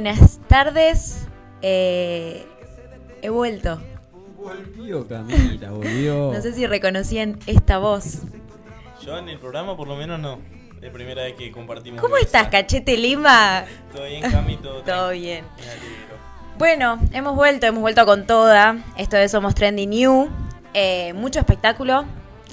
Buenas tardes. Eh, he vuelto. Volvió Camila, volvió. No sé si reconocían esta voz. Yo en el programa por lo menos no. Es primera vez que compartimos. ¿Cómo estás, cachete Lima? Todo bien, Cami, todo, Todo bien. Me alegro. Bueno, hemos vuelto, hemos vuelto con toda. Esto es Somos Trendy New. Eh, mucho espectáculo.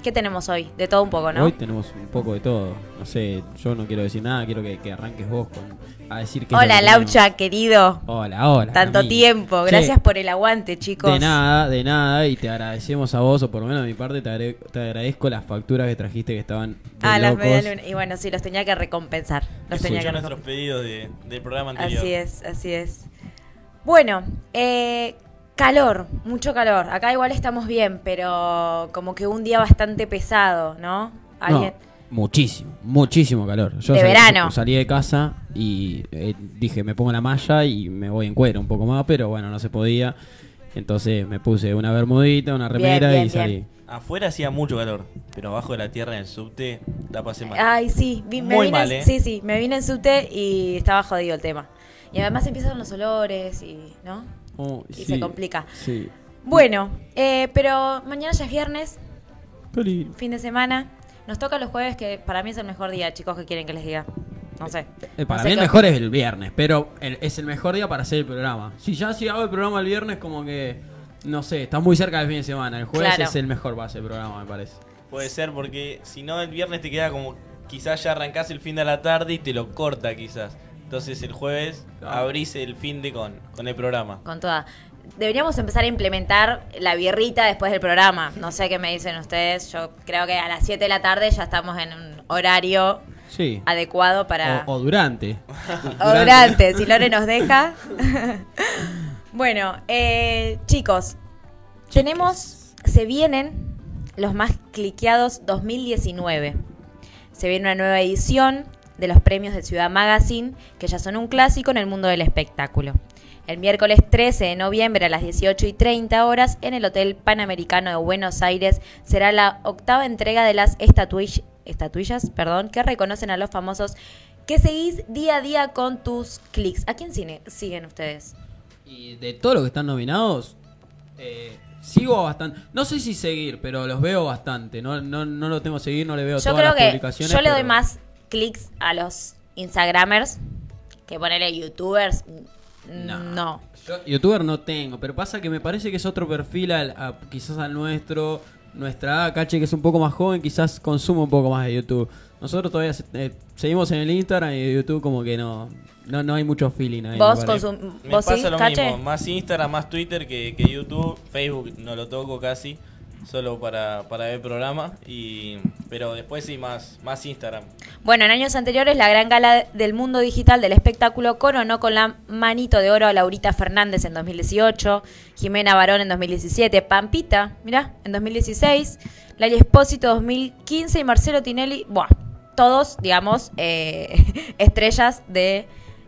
¿Qué tenemos hoy? De todo un poco, ¿no? Hoy tenemos un poco de todo. No sé, yo no quiero decir nada, quiero que, que arranques vos con, a decir que. Hola, Laucha, querido. Hola, hola. Tanto Camila. tiempo. Che, Gracias por el aguante, chicos. De nada, de nada, y te agradecemos a vos, o por lo menos de mi parte, te, agre- te agradezco las facturas que trajiste que estaban. Ah, las medialunas. Y bueno, sí, los tenía que recompensar. Los tenía que nuestros recompensar. pedidos de- del programa anterior. Así es, así es. Bueno, eh, calor, mucho calor. Acá igual estamos bien, pero como que un día bastante pesado, ¿no? ¿Alguien? No, muchísimo, muchísimo calor. Yo De salí, verano. Salí de casa y eh, dije, me pongo la malla y me voy en cuero un poco más, pero bueno, no se podía. Entonces me puse una bermudita, una remera bien, y salí. bien. Afuera hacía mucho calor, pero abajo de la tierra en el subte la pasé mal. Ay, sí, vi- me Muy vine, mal, en- ¿eh? sí, sí, me vine en subte y estaba jodido el tema. Y además empiezan los olores y, ¿no? Oh, Y sí, se complica. Sí. Bueno, eh, pero mañana ya es viernes, fin de semana. Nos toca los jueves, que para mí es el mejor día, chicos, que quieren que les diga. No sé. Eh, para No sé mí el mejor es el viernes, pero el- es el mejor día para hacer el programa. Si ya si hago el programa el viernes, como que, no sé, está muy cerca del fin de semana. El jueves Claro. es el mejor para hacer el programa, me parece. Puede ser porque si no el viernes te queda como quizás ya arrancás el fin de la tarde y te lo corta quizás. Entonces el jueves abrís el fin de con, con el programa. Con toda. Deberíamos empezar a implementar la birrita después del programa. No sé qué me dicen ustedes. Yo creo que a las 7 de la tarde ya estamos en un horario Sí. adecuado para... O, o durante. O durante, si Lore nos deja. bueno, eh, chicos, tenemos, se vienen los más cliqueados 2019. Se viene una nueva edición de los premios de Ciudad Magazine, que ya son un clásico en el mundo del espectáculo. El miércoles 13 de noviembre a las 18 y 30 horas en el Hotel Panamericano de Buenos Aires será la octava entrega de las estatuillas, estatuillas perdón, que reconocen a los famosos que seguís día a día con tus clics. ¿A quién cine- siguen ustedes? Y de todos los que están nominados, eh, sigo bastante. No sé si seguir, pero los veo bastante. No, no, no lo tengo que seguir, no le veo Yo todas creo las que publicaciones. yo le doy pero- más clics a los Instagramers que ponerle youtubers. No. no. Yo youtuber no tengo, pero pasa que me parece que es otro perfil al, a- quizás al nuestro. Nuestra Cache, que es un poco más joven, quizás consume un poco más de YouTube. Nosotros todavía eh, seguimos en el Instagram y YouTube como que no no, no hay mucho feeling ahí. ¿Vos, consum- Me vos sí, pasa lo Cache? mismo, más Instagram, más Twitter que, que YouTube, Facebook no lo toco casi, solo para, para ver programa, y, pero después sí más, más Instagram. Bueno, en años anteriores la gran gala del mundo digital del espectáculo coronó con la manito de oro a Laurita Fernández en 2018, Jimena Barón en 2017, Pampita, mirá, en 2016, Lali Espósito 2015 y Marcelo Tinelli, buah, todos, digamos, eh, estrellas de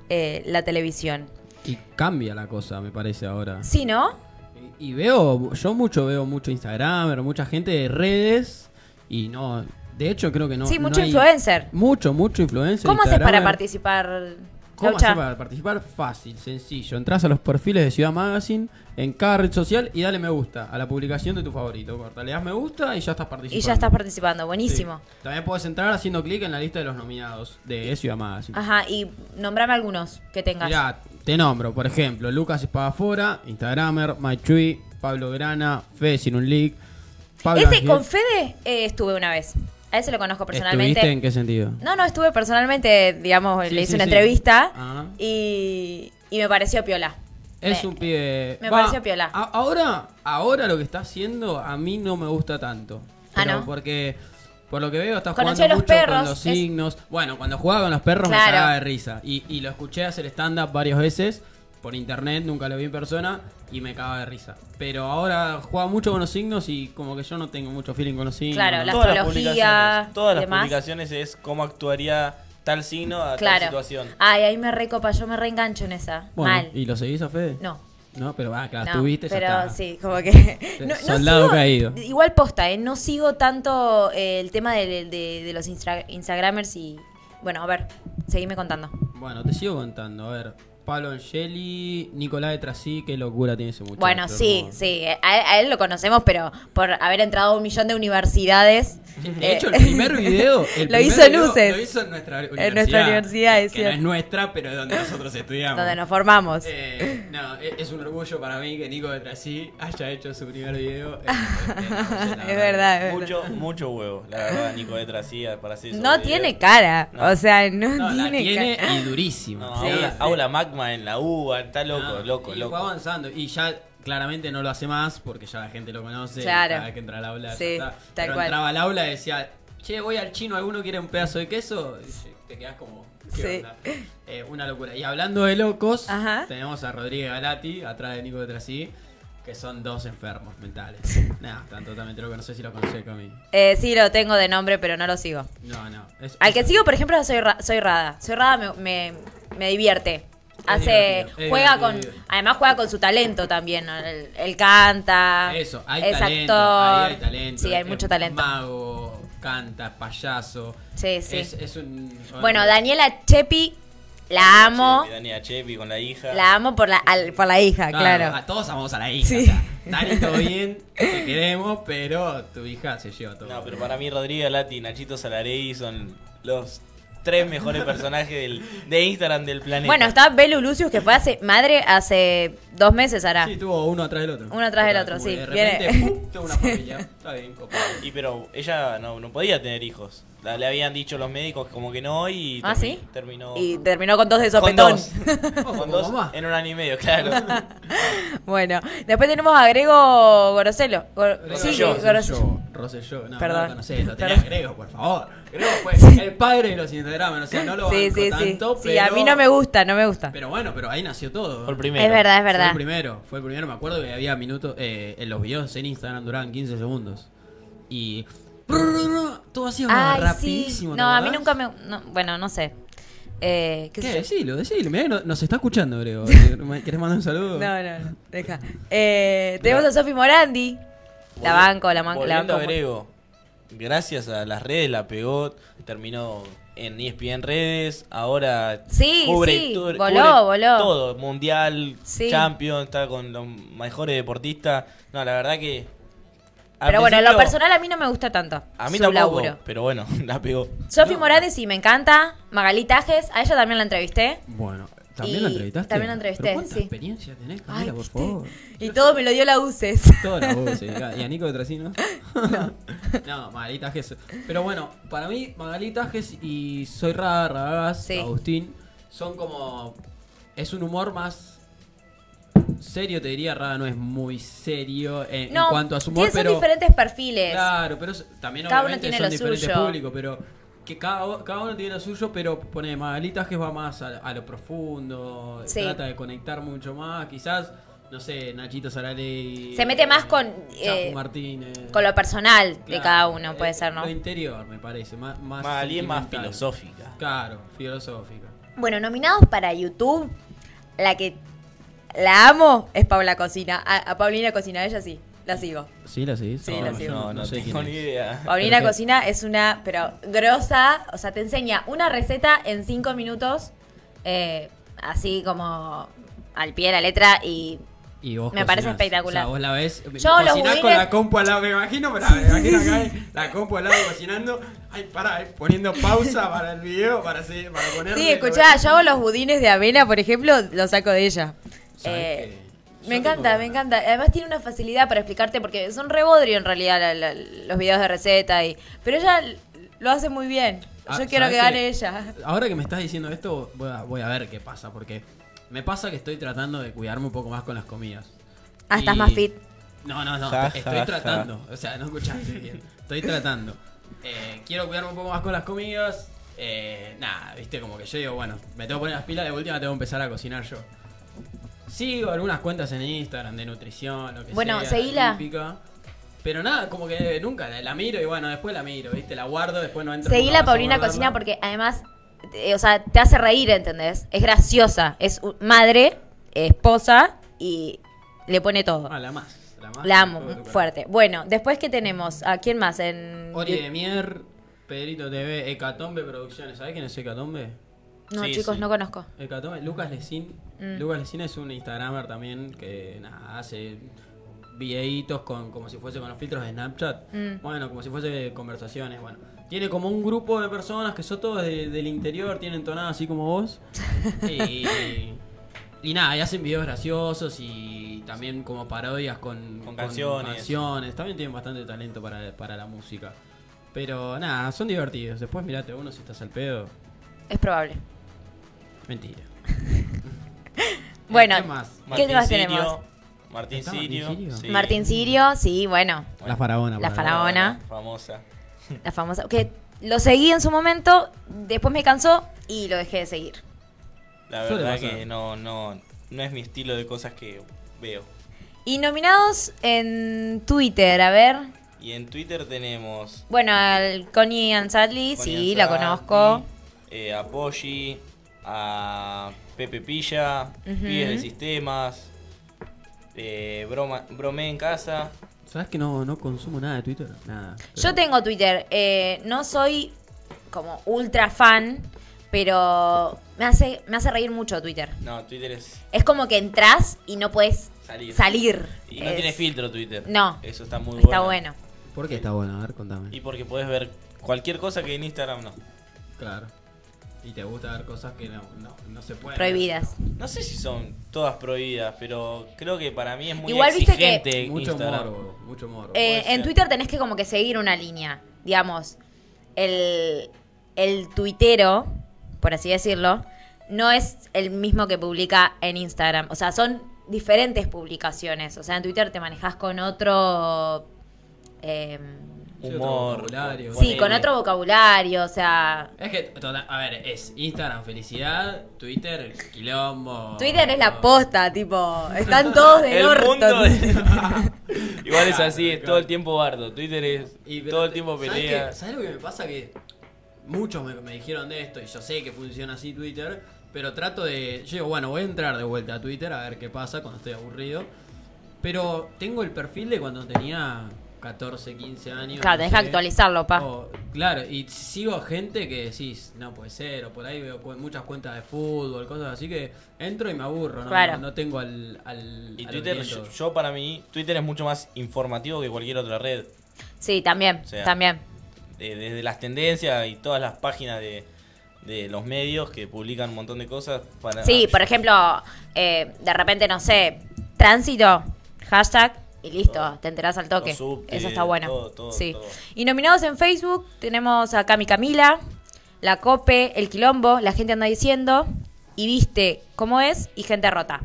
eh, la televisión. Y cambia la cosa, me parece ahora. Sí, ¿no? Y, veo, yo mucho veo mucho Instagram, mucha gente de redes y no, de hecho creo que no. sí, no mucho hay- influencer. Mucho, mucho influencer. ¿Cómo haces para participar, ¿Cómo hacer para participar? Fácil, sencillo. Entras a los perfiles de Ciudad Magazine en cada red social y dale me gusta a la publicación de tu favorito. Corta, le das me gusta y ya estás participando. Y ya estás participando, buenísimo. Sí. También puedes entrar haciendo clic en la lista de los nominados de Ciudad Magazine. Ajá, y nombrame algunos que tengas. Mirá, te nombro, por ejemplo, Lucas Espadafora, Instagramer, Maichui, Pablo Grana, Fede Sin un Leak, Pablo Ese con Fede eh, estuve una vez. A ese lo conozco personalmente. ¿Estuviste en qué sentido? No, no, estuve personalmente, digamos, Sí, le hice sí, una sí. entrevista Ah. y, y me pareció piola. Es Me- un pibe. me pareció piola. a- ahora, ahora lo que está haciendo a mí no me gusta tanto. Ah, Pero ¿no? Porque por lo que veo está Conoció jugando mucho perros, con los es- signos. Bueno, cuando jugaba con los perros Claro. me cagaba de risa. Y, y lo escuché hacer stand-up varias veces por internet, nunca lo vi en persona y me cagaba de risa. Pero ahora juega mucho con los signos y como que yo no tengo mucho feeling con los signos. Claro, ¿no? la todas las astrología publicaciones, todas las demás. publicaciones es cómo actuaría tal signo a tal situación. Ay, ahí me recopa, yo me reengancho en esa. Bueno, Mal. ¿Y lo seguís a Fede? No. No, pero ah, claro, No, estuviste, ya pero sí, como que... no- no Soldado sigo- caído. Igual posta, ¿eh? No sigo tanto eh, el tema de, de- de los Instra- Instagramers y... Bueno, a ver, seguime contando. Bueno, te sigo contando. A ver, Pablo Angeli, Nicolás de Trasí, qué locura tiene ese muchacho. Bueno, sí, sí. A, a él lo conocemos, pero por haber entrado a un millón de universidades. De hecho, el eh, primer video el lo primer hizo video Luces. Lo hizo en nuestra universidad. En nuestra universidad, es Que no cierto. es nuestra, pero es donde nosotros estudiamos. donde nos formamos. Eh, no, e- es un orgullo para mí que Nico de Trasí haya hecho su primer video. en- en- en- en- es verdad, es verdad. Mucho, mucho huevo, la verdad, Nico de Trasía para hacer esos No videos. tiene cara. No. O sea, no, No, la tiene, tiene cara. y durísimo. No, Sí, aula, sí. aula magma en la UBA, está loco, No, loco, y loco. fue avanzando. Y ya claramente no lo hace más porque ya la gente lo conoce. Claro. Cada vez que entra al aula. ya Sí, está. tal Pero cual. entraba al aula y decía, che, voy al chino, ¿alguno quiere un pedazo de queso? Y te quedas como. ¿qué Sí. onda? Eh, una locura. Y hablando de locos, Ajá. tenemos a Rodríguez Galati, atrás de Nico de Trasí, que son dos enfermos mentales. Nada, están totalmente locos. No sé si lo conocés, Cami. Eh, sí, lo tengo de nombre, pero no lo sigo. No, no. es- Al que sigo, por ejemplo, soy, Ra- soy Rada. Soy Rada me, me, me divierte. Hace, es juega con, además juega con su talento también. ¿no? Él, él canta, Eso, hay es talento. actor. ahí hay talento. Sí, hay es mucho talento. Mago, canta, payaso. Sí, sí. Es, es un. Bueno, Daniela Chepi, la amo. Chepi, Dani a Chepi con la hija. La amo por la, al- por la hija, claro. A todos amamos a la hija. Sí. O sea, Dani, todo bien, te queremos, pero tu hija se lleva todo. No, pero para mí Rodríguez Lati y Nachito Salarey son los tres mejores personajes del, de Instagram del planeta. Bueno, está Belu Lucius, que fue hace madre hace dos meses ahora. Sí, tuvo uno atrás del otro. Uno atrás del otro, sí. De repente, Viene- ¡pum! tuvo una familia. Está bien, copado. Y pero ella no, no podía tener hijos. La- le habían dicho los médicos como que no y ¿Ah, termi- sí? terminó Y terminó con dos de con sopetón. dos. Con dos en un año y medio, claro. bueno, después tenemos a Grego Goroselo. Gor- sí, Goroselo. Rosselló, no, Perdón. no lo conocés, lo tenía. Grego, por favor. Grego fue el padre de los Instagram, o sea, no lo Sí, banco sí, sí. tanto, Sí, pero... a mí no me gusta, no me gusta. Pero bueno, pero ahí nació todo. Fue el primero. Es verdad, es Fue verdad. el primero, fue el primero. Me acuerdo que había minutos eh, en los videos en Instagram duraban 15 segundos. Y. Todo hacía Ay, rapidísimo. sí. ¿te No, a mí nunca me. no, bueno, no sé. Eh, ¿qué ¿Qué? Decilo, decilo. Mirá nos está escuchando, Grego. ¿Querés mandar un saludo? No, no, no. Deja. Eh, tenemos a Sofi Morandi. La banco, la, man- la banco. gracias a las redes la pegó, terminó en ESPN redes, ahora Sí, cubre, sí, tu- voló, cubre voló. todo, mundial, Sí. champion, está con los mejores deportistas. No, la verdad que Pero bueno, en lo personal a mí no me gusta tanto. a mí su tampoco, laburo. pero bueno, la pegó. Sofi No. Morandi sí, me encanta. Magalí Tajes, a ella también la entrevisté. Bueno, ¿también Y la entrevistaste? también la entrevisté, ¿Pero ¿Cuánta sí. experiencia tenés, Camila, Ay, por viste. favor? Y todo me lo dio la UCES. Toda la voz, sí. ¿Y a Nico de Trasino? No. no, Magalí Tajes. Pero bueno, para mí, Magalí Tajes y Soy Rada, Radagás, Sí. Agustín, son como. Es un humor más. Serio, te diría, Rada no es muy serio en, cuanto a su humor, pero. diferentes perfiles. Claro, pero es- también Cada uno obviamente tiene son lo diferentes suyo. públicos, pero que cada, cada uno tiene lo suyo, pero pone Magalí Tajes va más a, a lo profundo, Sí. trata de conectar mucho más, quizás, no sé, Nachito Saraley. Se mete más con, eh, Martínez. Con lo personal de cada uno, puede eh, ser, ¿no? Lo interior, me parece, más, más más filosófica. Claro, filosófica. Bueno, nominados para YouTube, la que la amo es Paula Cocina. A, a Paulina Cocina, ella sí, la sigo. ¿Sí la seguís? Sí, la sigo. No, no, sé tengo ni idea. Paulina Pero que- Cocina es una, pero grosa, o sea, te enseña una receta en cinco minutos, eh, así como al pie de la letra y Y vos Me parece espectacular. O sea, vos la ves. Yo los cocinás con la compu al lado, me imagino, pero me imagino acá eh, la compu al lado cocinando. Ay, pará, eh, poniendo pausa para el video, para, para ponerle. Sí, escuchá, yo hago los budines de avena, por ejemplo, los saco de ella. ¿Sabés Eh, me encanta, me encanta. Además tiene una facilidad para explicarte porque son rebodrio en realidad la- la- los videos de receta y pero ella lo hace muy bien. Ah, Yo quiero ¿sabés que gane ella. Ahora que me estás diciendo esto, voy a, voy a ver qué pasa, porque me pasa que estoy tratando de cuidarme un poco más con las comidas. Ah, estás más fit. No, no, no, Ja, estoy ja, ja. tratando. O sea, no escuchaste bien. Estoy tratando. Eh, quiero cuidarme un poco más con las comidas. Eh, nada, viste, como que yo digo, bueno, me tengo que poner las pilas, de última tengo que empezar a cocinar yo. Sigo algunas cuentas en Instagram de nutrición, lo que Bueno, sea. seguila. típica. Pero nada, como que nunca la, la miro y bueno, después la miro, viste, la guardo, después no entro. Seguí nunca la más a Paulina. Cocina porque además, eh, o sea, te hace reír, ¿entendés? Es graciosa, es madre, esposa y le pone todo. Ah, la más. La, más La amo, fuerte. Bueno, después que tenemos, ¿a quién más? En Ori de Mier, Pedrito TV, Hecatombe Producciones. ¿Sabés quién es Hecatombe? No, Sí, chicos, sí. no conozco. Hecatombe, Lucas Lecín. Mm. Es un Instagramer también que nada, hace videitos con, como si fuese con los filtros de Snapchat. Mm. Bueno, como si fuese conversaciones. Bueno, tiene como un grupo de personas que son todos de- del interior, tienen tonada así como vos. y, y nada, y hacen videos graciosos y también como parodias con, Con canciones. canciones. También tienen bastante talento para, para la música. Pero nada, son divertidos. Después mirate uno si estás al pedo. Es probable. Mentira. Bueno, ¿Qué más? ¿Qué Martín más Sirio, tenemos? Martín ¿Está Martín Sirio. Sí. Martín Sirio, sí, bueno, La faraona. La faraona. Famosa. la famosa. Que lo seguí en su momento, después me cansó y lo dejé de seguir. La verdad que no, no, no es mi estilo de cosas que veo. Y nominados en Twitter, a ver. Y en Twitter tenemos Bueno, al Connie Ansadli, sí, la conozco. eh, a Poggi, a Pepe Pilla. Pibes de Sistemas, eh, Broma, Bromé en casa. ¿Sabes que no, no consumo nada de Twitter? Nada. Yo tengo Twitter, eh, no soy como ultra fan, pero me hace, me hace reír mucho Twitter. No, Twitter es Es como que entras y no puedes salir. salir. Y no Es- tiene filtro Twitter. No. Eso está muy Está bueno. bueno. ¿Por qué está bueno? A ver, contame. Y porque puedes ver cualquier cosa que en Instagram no. Claro. Y te gusta ver cosas que no, no, no se pueden. Prohibidas. No sé si son todas prohibidas, pero creo que para mí es muy Igual viste que- exigente Mucho morbo, mucho morbo. Eh, en. Twitter tenés que como que seguir una línea. Digamos, el, el tuitero, por así decirlo, no es el mismo que publica en Instagram. O sea, son diferentes publicaciones. O sea, en Twitter te manejas con otro... eh, Humor. vocabulario. sí, con otro vocabulario. O sea, Es que, total- a ver, es Instagram felicidad, Twitter quilombo. Twitter es la posta, tipo, están todos del El orto. mundo de- Igual es así, es todo el tiempo bardo. Twitter es Y, pero, todo el tiempo ¿sabes pelea. qué? ¿Sabes lo que me pasa? Que muchos me, me dijeron de esto y yo sé que funciona así Twitter, pero trato de... Yo digo, bueno, voy a entrar de vuelta a Twitter a ver qué pasa cuando estoy aburrido. Pero tengo el perfil de cuando tenía 14, 15 años. Claro, no tenés que sé. actualizarlo, pa. O- claro, y sigo gente que decís, no puede ser, o por ahí veo cu- muchas cuentas de fútbol, cosas así que entro y me aburro, no, Claro. no, no tengo al... al Y al Twitter, yo, yo para mí, Twitter es mucho más informativo que cualquier otra red. Sí, también, O sea, también. Eh, desde las tendencias y todas las páginas de, de los medios que publican un montón de cosas. Para, Sí, por ejemplo, eh, de repente, no sé, tránsito, hashtag y listo, Todo. te enterás al toque. Eso está bueno. todo, todo, sí. todo. Y nominados en Facebook tenemos a Cami Camila, La Cope, El Quilombo, La Gente Anda Diciendo, y Viste Cómo Es, y Gente Rota.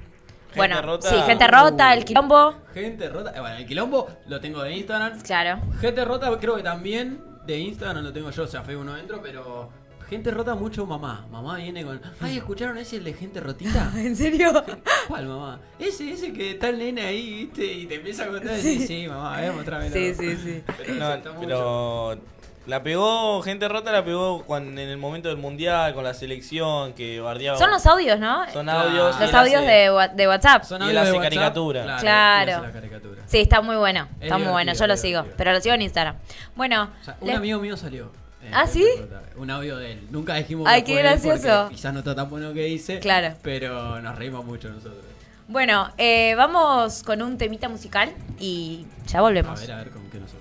bueno, Rota. sí, Gente Rota, El Uh. Quilombo, Gente rota, eh, bueno, el quilombo lo tengo de Instagram. claro. Gente rota creo que también de Instagram lo tengo yo, o sea, Facebook no entro, pero gente rota mucho mamá. Mamá viene con, ay, ¿escucharon ese el de gente rotita? ¿En serio? ¿Cuál mamá? Ese, ese que está el nene ahí, viste, y te empieza a contar decís, sí, mamá, a ver, mostrame. Sí, sí, sí. Pero, No, mucho. la pegó, gente rota la pegó cuando, en el momento del mundial, con la selección, que bardeaba. Son los audios, ¿no? Son Claro. audios. Los audios hace- de, WhatsApp. Son y él audios de WhatsApp, caricatura. Claro. hace la caricatura. Sí, está muy bueno. Es Está muy bueno. Yo lo sigo. Pero lo sigo en Instagram. Bueno. O sea, un amigo mío salió. Eh, ¿Ah, Gente sí? Un audio de él. Nunca dijimos Ay, que qué gracioso. Quizás no está tan bueno que dice. Claro. Pero nos reímos mucho nosotros. Bueno, eh, vamos con un temita musical y ya A volvemos. ver, a ver con qué nos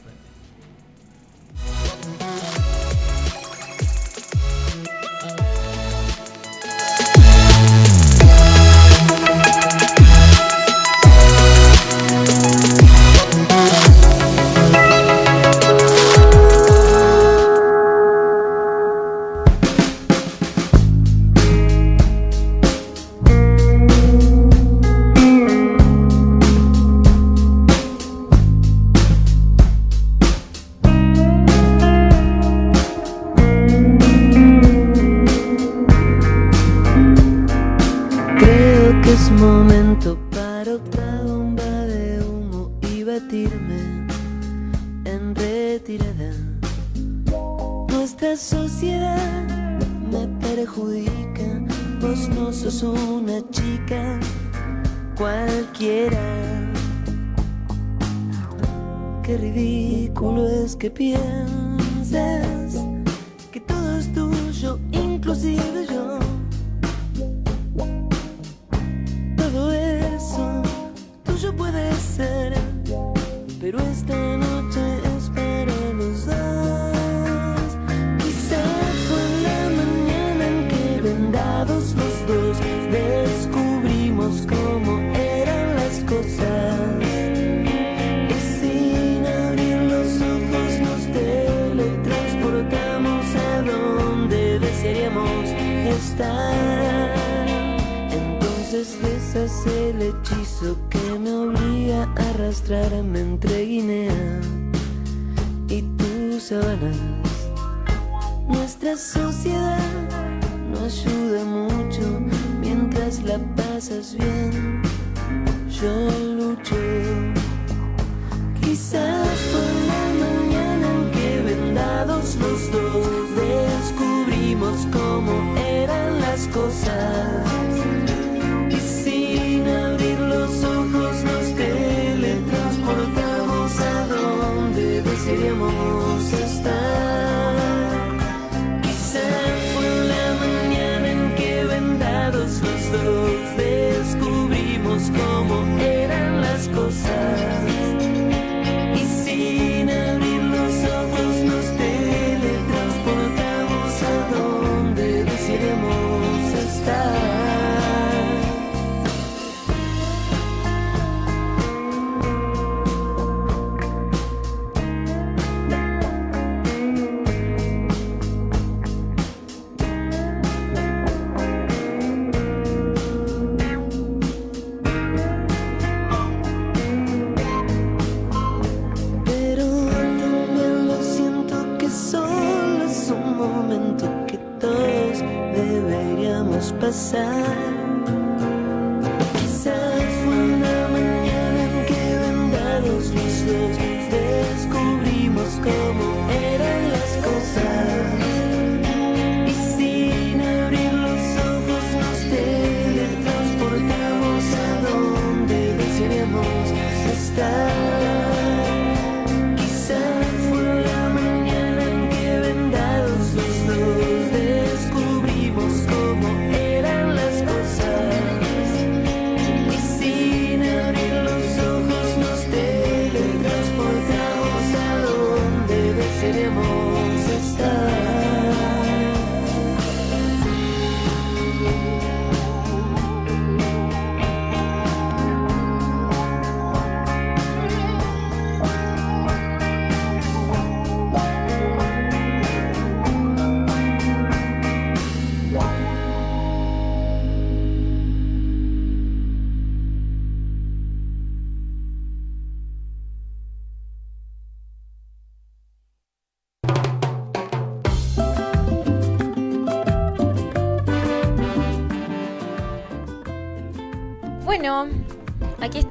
es momento para otra bomba de humo y batirme en retirada. Nuestra sociedad me perjudica, vos no sos una chica cualquiera. Qué ridículo es que pienses que todo es tuyo, inclusive yo. Pero esta noche es los dos. Quizás fue la mañana en que vendados los dos descubrimos cómo eran las cosas. Y sin abrir los ojos nos teletransportamos a donde desearíamos estar. Entonces deshace el hechizo que me obliga a arrastrarme entre Guinea y tus sabanas. Nuestra sociedad no ayuda mucho mientras la pasas bien. Yo lucho. Quizás fue la mañana en que vendados los dos descubrimos cómo eran las cosas. Y sin abrir los ojos donde desearíamos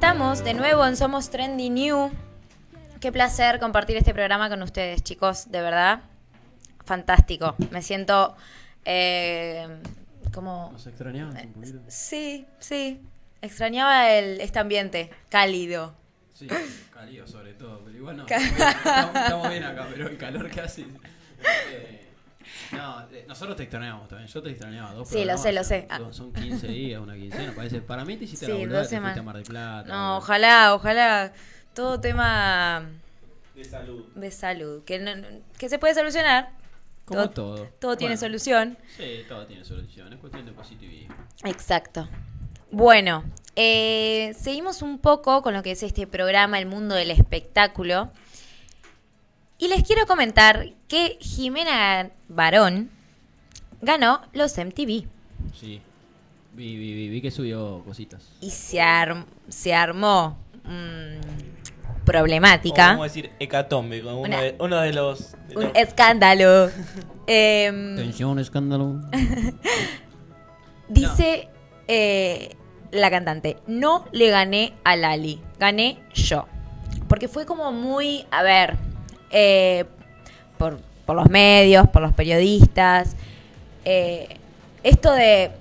estamos de nuevo en Somos Trendy New. Qué placer compartir este programa con ustedes, chicos, de verdad. Fantástico. Me siento eh, como... Nos extrañamos un poquito. Sí, sí. Extrañaba el, este ambiente cálido. Sí, cálido sobre todo, pero igual no. Estamos, estamos bien acá, pero el calor que hace. eh, no, eh, nosotros te extrañamos también. Yo te extrañaba dos Sí, lo sé, lo son- sé. Ah. Son, son 15 días, una quincena, parece. Para mí te hiciste Sí, la boluda, dos te fuiste semanas. a Mar del Plata. No, ojalá, ojalá. Todo tema De salud. de salud. Que, no- que se puede solucionar. Como todo. Todo tiene Bueno, solución. Sí, todo tiene solución. Es cuestión de positivismo. Exacto. Bueno, eh, seguimos un poco con lo que es este programa, el mundo del espectáculo. Y les quiero comentar que Jimena Barón ganó los MTV. Sí. Vi, vi, vi, vi que subió cositas. Y se, arm- se armó mm, problemática. Vamos a decir hecatombe, uno, Una- de, uno de los... de Un los- escándalo. Em, Tensión, escándalo. Dice eh, la cantante, no le gané a Lali, gané yo. Porque fue como muy, a ver, eh, por, los medios, por los periodistas, eh, esto de,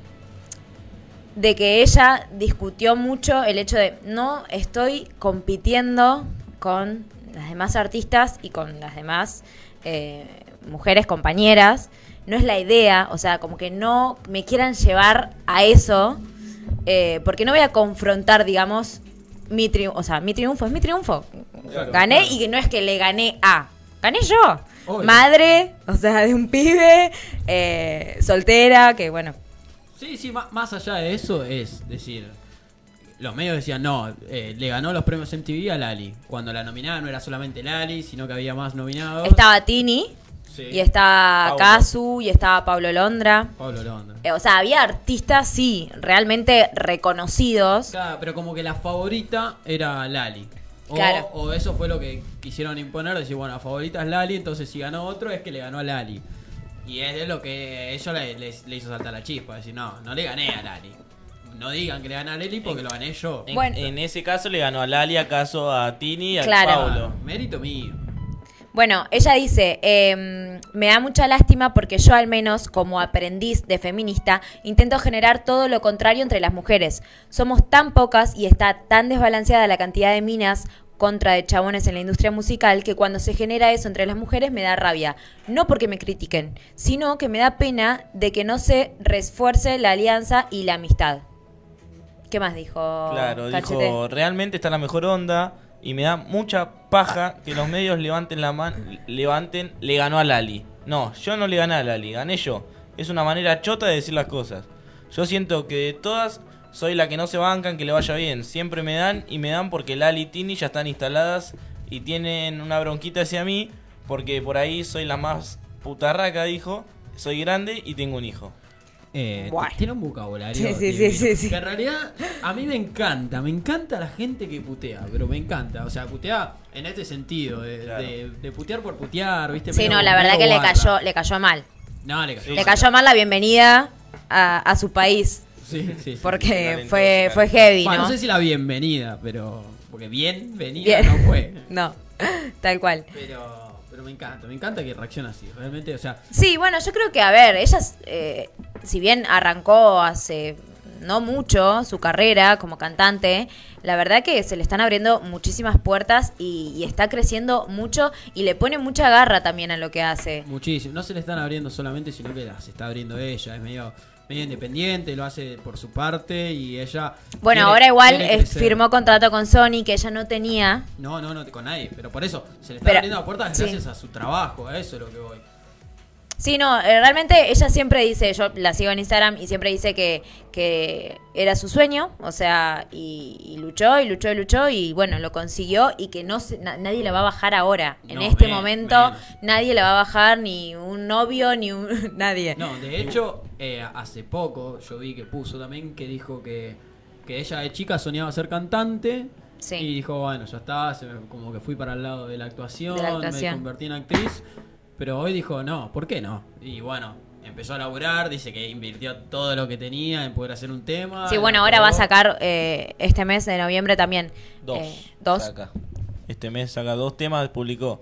de que ella discutió mucho el hecho de no estoy compitiendo con las demás artistas y con las demás eh, mujeres compañeras. No es la idea, o sea, como que no me quieran llevar a eso, porque no voy a confrontar, digamos, mi triunfo. O sea, mi triunfo es mi triunfo. Claro, gané claro. y que no es que le gané a, gané yo. Obvio. Madre, o sea, de un pibe, eh, soltera, que bueno. Sí, sí, más allá de eso es decir, los medios decían, no, eh, le ganó los premios MTV a Lali. Cuando la nominada no era solamente Lali, sino que había más nominados. Estaba Tini, Sí. y Paulo. Casu, y estaba Pablo Londra. Pablo Londra. Eh, o sea, había artistas, sí, realmente reconocidos. Claro, pero como que la favorita era Lali. O, Claro. o eso fue lo que quisieron imponer, decir, bueno, la favorita es Lali, entonces si ganó otro es que le ganó a Lali. Y es de lo que ellos le, le- le hizo saltar la chispa, decir, no, no le gané a Lali. No digan que le gané a Lali porque lo gané yo. En, Bueno. en ese caso le ganó a Lali, acaso a Tini y a Claro. Paulo. Mérito mío. Bueno, ella dice, em, me da mucha lástima porque yo al menos como aprendiz de feminista intento generar todo lo contrario entre las mujeres. Somos tan pocas y está tan desbalanceada la cantidad de minas contra de chabones en la industria musical que cuando se genera eso entre las mujeres me da rabia. No porque me critiquen, sino que me da pena de que no se refuerce la alianza y la amistad. ¿Qué más dijo? Claro, Cachete? dijo, realmente está la mejor onda y me da mucha paja que los medios levanten la mano, levanten, le ganó a Lali. No, yo no le gané a Lali, gané yo. Es una manera chota de decir las cosas. Yo siento que de todas soy la que no se bancan, que le vaya bien. Siempre me dan y me dan porque Lali y Tini ya están instaladas y tienen una bronquita hacia mí porque por ahí soy la más putarraca, dijo. Soy grande y tengo un hijo. Eh, Bueno. Tiene un vocabulario. Sí, sí, divino. sí, sí, sí. Que en realidad a mí me encanta, me encanta la gente que putea, pero me encanta. O sea, putea en este sentido, de, Claro. de- de putear por putear, ¿viste? Sí, no, la verdad que le cayó, le cayó mal. No, le cayó. Sí, Le cayó mal la bienvenida a, a su país. Sí, sí, sí. Porque fue, fue heavy, Bueno, ¿no? no sé si la bienvenida, pero. Porque bienvenida Bien. no fue. No, tal cual. Pero, pero me encanta, me encanta que reacciona así. Realmente, o sea, Sí, bueno, yo creo que, a ver, ella, eh, si bien arrancó hace no mucho su carrera como cantante, la verdad que se le están abriendo muchísimas puertas y, y está creciendo mucho y le pone mucha garra también a lo que hace. muchísimo. No se le están abriendo solamente, sino que las está abriendo ella. Es medio, medio independiente, lo hace por su parte y ella. Bueno, quiere- ahora igual firmó contrato con Sony que ella no tenía. No, no, no, con nadie. Pero por eso, se le Pero- abriendo las puertas sí. gracias a su trabajo. A eso es lo que voy. Sí, no, eh, realmente ella siempre dice, yo la sigo en Instagram y siempre dice que, que era su sueño, o sea, y, y luchó y luchó y luchó y bueno, lo consiguió y que no se- na- nadie la va a bajar ahora. En este men- momento menos. nadie la va a bajar, ni un novio, ni un... nadie. No, de hecho, eh, hace poco yo vi que puso también que dijo que, que ella de chica soñaba ser cantante. Sí. Y dijo, bueno, ya está, se me- como que fui para el lado de la actuación, De la actuación. me convertí en actriz. Pero hoy dijo, no, ¿por qué no? Y bueno, empezó a laburar, dice que invirtió todo lo que tenía en poder hacer un tema. Sí, bueno, ahora va a sacar eh, este mes de noviembre también. Dos. eh, dos. saca. Este mes saca dos temas, publicó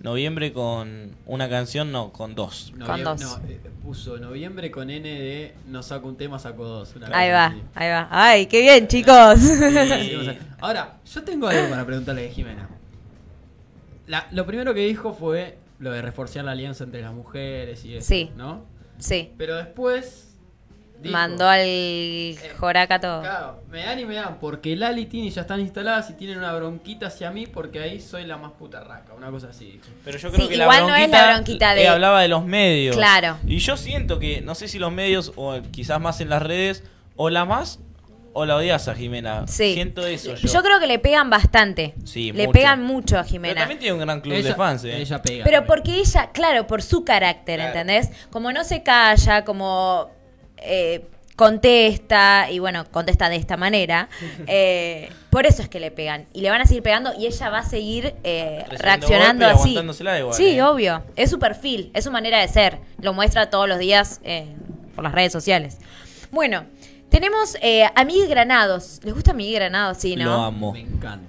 noviembre con una canción, no, con dos. Con dos. No, eh, puso noviembre con N de no saco un tema, saco dos. una Ahí va, así. ahí va. Ay, qué bien, chicos. Ahora, yo tengo algo para preguntarle a Jimena. La- lo primero que dijo fue lo de reforzar la alianza entre las mujeres y eso, Sí. ¿no? sí, Pero después dijo, mandó al Joraca todo. Claro, me dan y me dan, porque Lali y Tini ya están instaladas y tienen una bronquita hacia mí porque ahí soy la más putarraca, una cosa así. Pero yo Sí, creo que la igual no bronquita, es la bronquita de- eh, hablaba de los medios. Claro. Y yo siento que, no sé si los medios, o quizás más en las redes, o la más o la odias a Jimena. Sí. Siento eso yo. Yo creo que le pegan bastante. Sí, le mucho. pegan mucho a Pero Jimena. también tiene un gran club de Ella- fans, ¿eh? Ella pega. Pero también. porque ella, claro, por su carácter, Claro. ¿entendés? Como no se calla, como eh, contesta, y bueno, contesta de esta manera, eh, por eso es que le pegan. Y le van a seguir pegando y ella va a seguir eh, Recibiendo reaccionando golpe y así. aguantándosela igual, sí, ¿eh? obvio. Es su perfil, es su manera de ser. Lo muestra todos los días eh, por las redes sociales. Bueno, tenemos eh, a Miguel Granados. ¿Les gusta Miguel Granados? Sí, ¿no? Lo amo. Me encanta.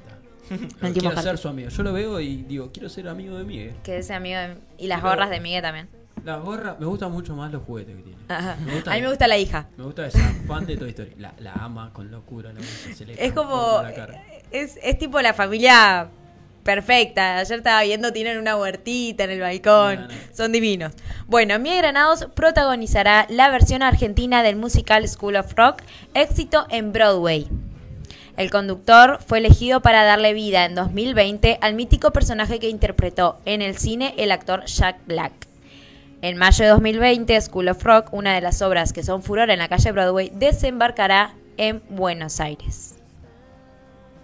Quiero ser su amigo. Yo lo veo y digo, quiero ser amigo de Miguel. Que es amigo de... Y las Pero- gorras de Miguel también. La gorra, me gustan mucho más los juguetes que tiene. Ajá. Me gusta- A mí me gusta la hija. Me gusta esa fan de Toy Story. La, la ama con locura. la se le Es como. la cara. Es, es tipo la familia perfecta. Ayer estaba viendo, tienen una huertita en el balcón. No, no. Son divinos. Bueno, Mía Granados protagonizará la versión argentina del musical School of Rock, éxito en Broadway. El conductor fue elegido para darle vida en 2020 al mítico personaje que interpretó en el cine el actor Jack Black. En mayo de 2020, School of Rock, una de las obras que son furor en la calle Broadway, desembarcará en Buenos Aires.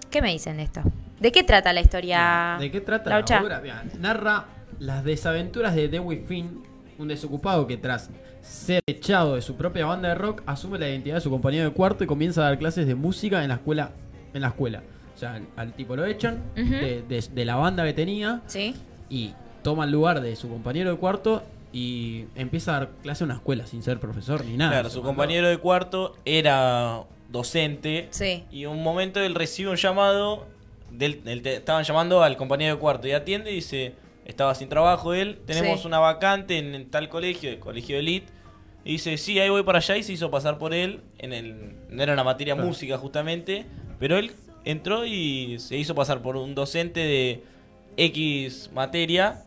¿Qué me dicen de esto? ¿De qué trata la historia? ¿De qué trata Laucha? la obra? Narra las desaventuras de Dewey Finn, un desocupado que tras ser echado de su propia banda de rock asume la identidad de su compañero de cuarto y comienza a dar clases de música en la escuela. En la escuela. O sea, al, al tipo lo echan de, de- de la banda que tenía ¿Sí? y toma el lugar de su compañero de cuarto y empieza a dar clase en una escuela sin ser profesor ni nada. Claro, su compañero de cuarto era docente. Sí. Y un momento él recibe un llamado. Del, del- te- estaban llamando al compañero de cuarto y atiende y dice: Estaba sin trabajo él. Tenemos Sí. una vacante en, en tal colegio, el colegio Elite. Y dice: Sí, ahí voy para allá. Y se hizo pasar por él. En el, no era una materia Claro. música justamente. Pero él entró y se hizo pasar por un docente de X materia.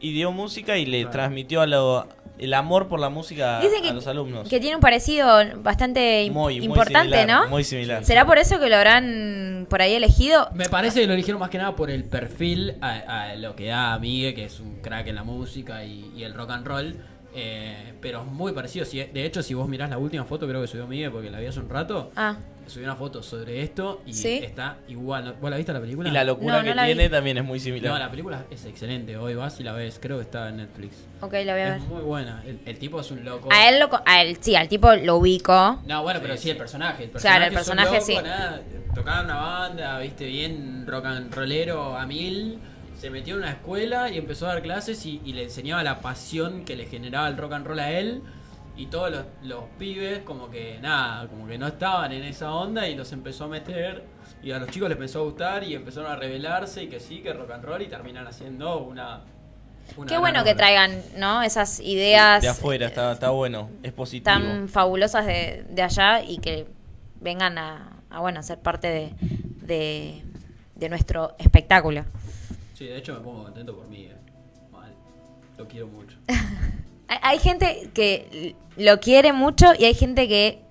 Y dio música y le Claro. transmitió a lo- el amor por la música Dicen a que, los alumnos. que tiene un parecido bastante muy importante, similar, ¿no? Muy similar. ¿Será por eso que lo habrán por ahí elegido? Me parece que lo eligieron más que nada por el perfil a, a lo que da Migue, que es un crack en la música y, y el rock and roll. eh, pero es muy parecido. Si, de hecho, si vos mirás la última foto, creo que subió Migue porque la vi hace un rato. Ah, Subió una foto sobre esto y ¿Sí? está igual. ¿No- ¿Vos la viste la película? Y la locura No, no que vi. tiene también es muy similar. No, la película es excelente. Hoy vas y la ves. Creo que está en Netflix. ok, la voy a ver. Es muy buena. El, el tipo es un loco. A él, lo, a él, sí, al tipo lo ubico. No, bueno, pero Sí, sí, el personaje. El Claro, el personaje loco, sí. nada, tocaba en una banda, viste, bien rock and rollero a mil. Se metió en una escuela y empezó a dar clases y, y le enseñaba la pasión que le generaba el rock and roll a él. Y todos los, los pibes, como que nada, como que no estaban en esa onda y los empezó a meter. Y a los chicos les empezó a gustar y empezaron a rebelarse y que sí, que rock and roll y terminan haciendo una. una Qué bueno que traigan, ¿no? Esas ideas de afuera, está, está bueno, es positivo. tan fabulosas de, de allá y que vengan a, a, bueno, a ser parte de, de, de nuestro espectáculo. Sí, de hecho me pongo contento por mí. eh. Mal. Lo quiero mucho. Hay, hay gente que lo quiere mucho y hay gente que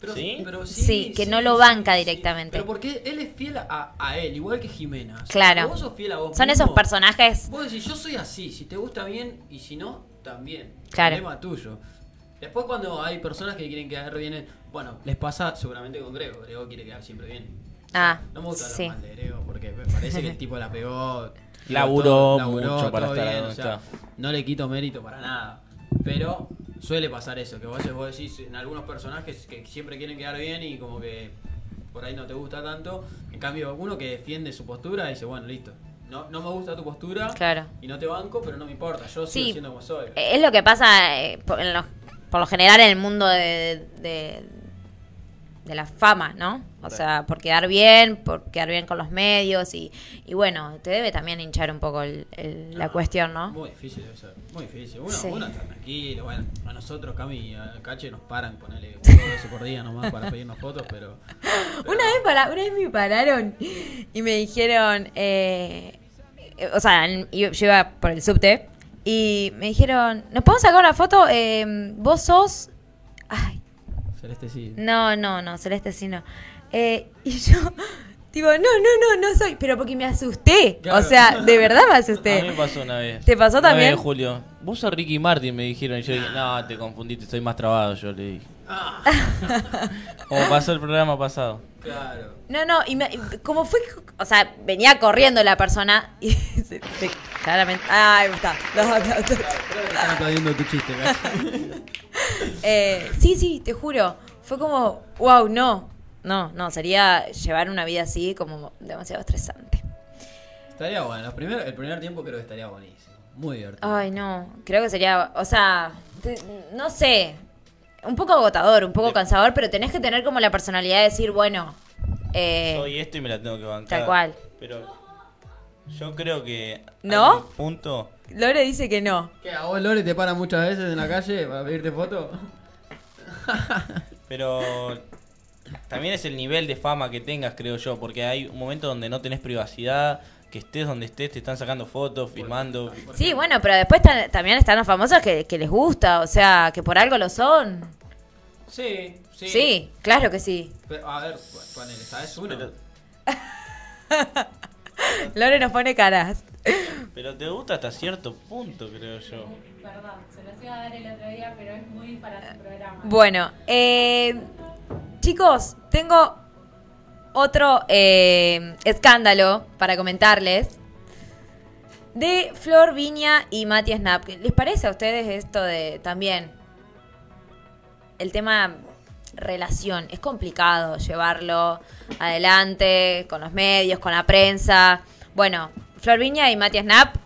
Pero, ¿Sí? pero Sí, que no lo banca directamente. Pero porque él es fiel a, a él, igual que Jimena. O sea, Claro. Vos sos fiel a vos son mismo, esos personajes. Vos decís, yo soy así, si te gusta bien y si no, también. Claro. Problema tuyo. Después cuando hay personas que quieren quedar bien, en- bueno, les pasa seguramente con Grego. Grego quiere quedar siempre bien. Ah, No me gusta hablar mal de Grego porque me parece que el tipo la pegó. Laburó mucho para estar bien, o sea. No le quito mérito para nada. Pero suele pasar eso, que vos, vos decís en algunos personajes que siempre quieren quedar bien y como que por ahí no te gusta tanto. En cambio, uno que defiende su postura dice, bueno, listo. No, no me gusta tu postura Claro. y no te banco, pero no me importa. Yo sigo Sí. siendo como soy. Es lo que pasa eh, por, en lo, por lo general en el mundo de, de, de la fama, ¿no? O sea, por quedar bien, por quedar bien con los medios y, y bueno, te debe también hinchar un poco el- el- la No, cuestión, ¿no? Muy difícil debe ser, muy difícil. Uno, Sí. uno está tranquilo, bueno, a nosotros, Cami y a Cache nos paran, ponerle un beso por día nomás para pedirnos fotos, pero... pero- Una vez, para, una vez me pararon y me dijeron, eh, o sea, yo iba por el subte y me dijeron, ¿nos podemos sacar una foto? Eh, vos sos... Ay, Celeste sí. no, no, no, Celeste sí no. Eh, y yo, digo, no, no, no, no soy, pero porque me asusté. Claro. O sea, de verdad me A mí asusté. me pasó una vez. ¿Te pasó Una también? vez, Julio. Vos sos Ricky Martin, me dijeron. Y yo dije, no, te confundiste, estoy más trabado. Yo le dije. Ah, Como pasó el programa pasado. claro. No, no, y, me- y como fue, o sea, venía corriendo la persona y se- se- claramente, ay, está. No, no, no. Creo que te están aplaudiendo tu chiste. Eh, sí, sí, te juro. Fue como, wow, no. No, no, sería llevar una vida así como demasiado estresante. Estaría bueno, los primer- el primer tiempo creo que estaría buenísimo. Muy divertido. Ay, no, creo que sería, o sea, te- no sé, un poco agotador, un poco cansador, pero tenés que tener como la personalidad de decir, bueno, eh, Soy esto y me la tengo que bancar. tal cual. Pero yo creo que. ¿No? Punto. Lore dice que no. ¿Qué, a vos Lore te paran muchas veces en la calle para pedirte foto? Pero también es el nivel de fama que tengas, creo yo, porque hay un momento donde no tenés privacidad, que estés donde estés, te están sacando fotos, filmando. Sí, bueno, pero después ta- también están los famosos que, que les gusta, o sea, que por algo lo son. Sí, sí. Sí, claro que sí. Pero, a ver, ponele, ¿sabes uno? Pero, Lore nos pone caras. pero te gusta hasta cierto punto, creo yo. Perdón, se los iba a dar el otro día, pero es muy para su programa. Bueno, eh, chicos, tengo otro eh, escándalo para comentarles de Flor Viña y Mati Snap. ¿Les parece a ustedes esto de también el tema relación? Es complicado llevarlo adelante con los medios, con la prensa. Bueno, Flor Viña y Mati Snap.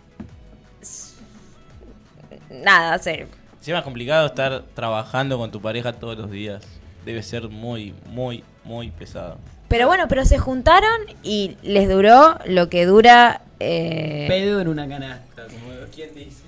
Nada, serio. Encima es complicado estar trabajando con tu pareja todos los días. Debe ser muy, muy, muy pesado. Pero bueno, pero se juntaron y les duró lo que dura. eh, Pedo en una canasta, como quien dice.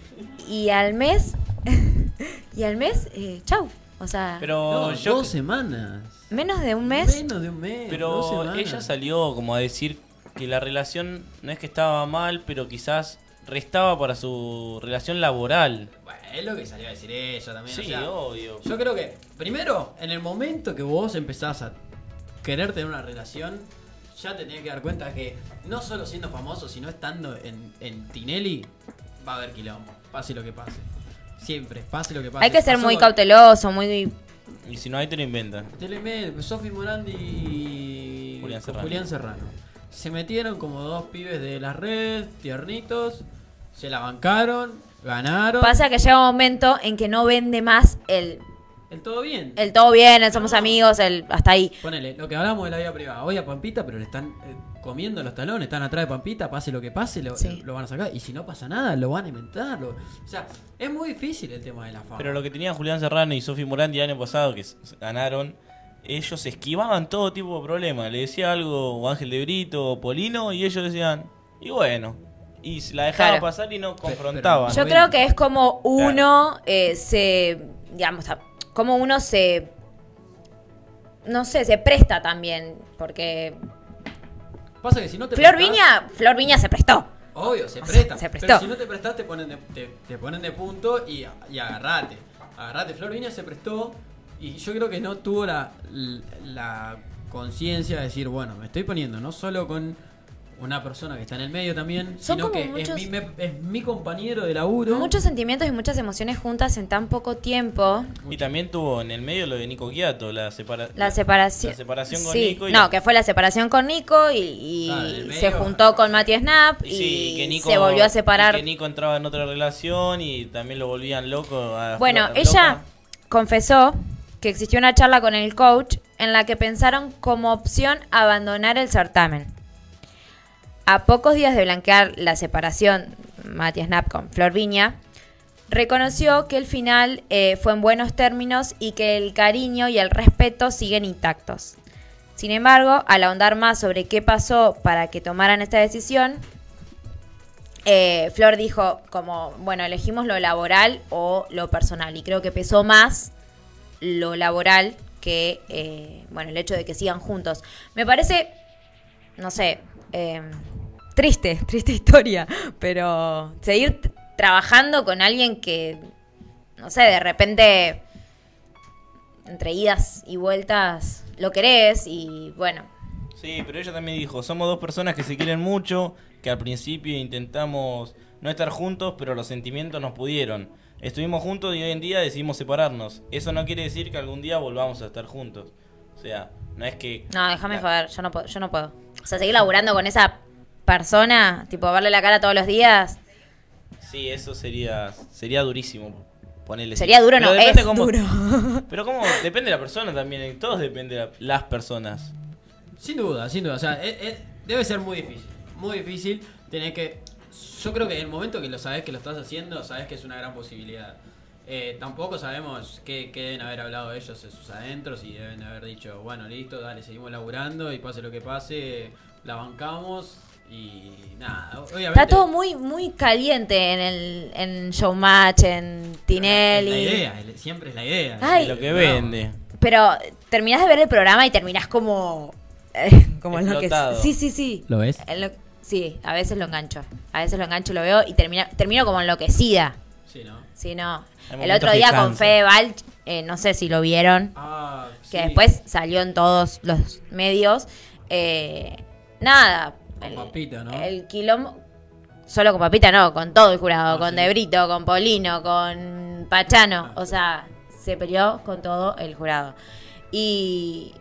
y al mes. y al mes, eh, chau. O sea, Pero No, yo. dos semanas. menos de un mes. Menos de un mes. Pero ella salió como a decir que la relación no es que estaba mal, pero quizás restaba para su relación laboral. Bueno, es lo que salió a decir ella también. Sí, o sea, obvio. Yo creo que, primero, en el momento que vos empezás a querer tener una relación, ya te tenés que dar cuenta que no solo siendo famoso, sino estando en, en Tinelli, va a haber quilombo. Pase lo que pase. Siempre, pase lo que pase. Hay que ser Pasó muy con- cauteloso, muy. Y si no hay, te lo inventan. Teleme- Sofi Morandi y Julián con Serrano. Julián Serrano. Se metieron como dos pibes de la red, tiernitos, se la bancaron, ganaron. Pasa que llega un momento en que no vende más el, El todo bien. el todo bien, el somos amigos, el hasta ahí. Ponele, lo que hablamos de la vida privada. Hoy a Pampita, pero le están eh, comiendo los talones, están atrás de Pampita, pase lo que pase, lo, Sí. lo van a sacar. Y si no pasa nada, lo van a inventar. lo- o sea, es muy difícil el tema de la fama. Pero lo que tenían Julián Serrano y Sofi Morandi el año pasado, que ganaron, ellos esquivaban todo tipo de problemas. Le decía algo o Ángel de Brito o Polino y ellos decían, y bueno. Y la dejaban Claro. pasar y no confrontaban. Yo creo que es como uno eh, se. Digamos, como uno se. No sé, se presta también. Porque. Pasa que si no te Flor prestás- Viña, Flor Viña se prestó. Obvio, se O sea, presta. se prestó. Pero si no te prestás, te ponen de, te, te ponen de punto y, y agarrate. Agarrate. Flor Viña se prestó y yo creo que no tuvo la, la conciencia de decir, bueno, me estoy poniendo no solo con una persona que está en el medio también, Son sino que muchos- es, mi, me- es mi compañero de laburo. Muchos sentimientos y muchas emociones juntas en tan poco tiempo. Y también tuvo en el medio lo de Nico Quiato, la, separa La separación. La separación con Sí, Nico y no, la- que fue la separación con Nico y, medio- se juntó con Mati Snap y, Sí, que Nico- se volvió a separar. y que Nico entraba en otra relación y también lo volvían loco. a- Bueno, loca. ella confesó que existió una charla con el coach en la que pensaron como opción abandonar el certamen. A pocos días de blanquear la separación, Mati Snap con Flor Viña, reconoció que el final eh, fue en buenos términos y que el cariño y el respeto siguen intactos. Sin embargo, al ahondar más sobre qué pasó para que tomaran esta decisión, eh, Flor dijo como, bueno, elegimos lo laboral o lo personal. Y creo que pesó más lo laboral que, eh, bueno, el hecho de que sigan juntos. Me parece, no sé, triste, triste historia, pero seguir trabajando con alguien que, no sé, de repente, entre idas y vueltas, lo querés y bueno, Sí, pero ella también dijo, somos dos personas que se quieren mucho, que al principio intentamos no estar juntos, pero los sentimientos nos pudieron. Estuvimos juntos y hoy en día decidimos separarnos. Eso no quiere decir que algún día volvamos a estar juntos. O sea, no es que... No, déjame joder, yo no puedo, yo no puedo. O sea, seguir laburando con esa persona, tipo verle la cara todos los días, Sí, eso sería sería durísimo. Ponerle sería duro, no, es duro. Pero como depende de la persona también, en todos depende de la- las personas. Sin duda, sin duda. O sea, es- es- debe ser muy difícil. Muy difícil tener que. Yo creo que en el momento que lo sabes que lo estás haciendo, sabes que es una gran posibilidad. Eh, tampoco sabemos qué, qué deben haber hablado ellos en sus adentros y deben haber dicho, bueno, listo, dale, seguimos laburando y pase lo que pase, la bancamos y nada. Obviamente, Está todo muy, muy caliente en el en Showmatch, en Es Tinelli. la idea, siempre es la idea. Ay. Es lo que No. vende. Pero terminás de ver el programa y terminás como. eh, como en lo que. Explotado. Sí, sí, sí. ¿Lo ves? En lo- sí, a veces lo engancho. A veces lo engancho, lo veo y termina, termino como enloquecida. Sí, ¿no? Sí, no. Hay El otro que día con. Fede Balch, eh, no sé si lo vieron. Ah, que Sí. después salió en todos los medios. Eh, nada. Con el- Papita, ¿no? El quilombo. Solo con Papita, no, con todo el jurado, Ah, con sí. De Brito, con Polino, con Pachano. O sea, se peleó con todo el jurado. Y,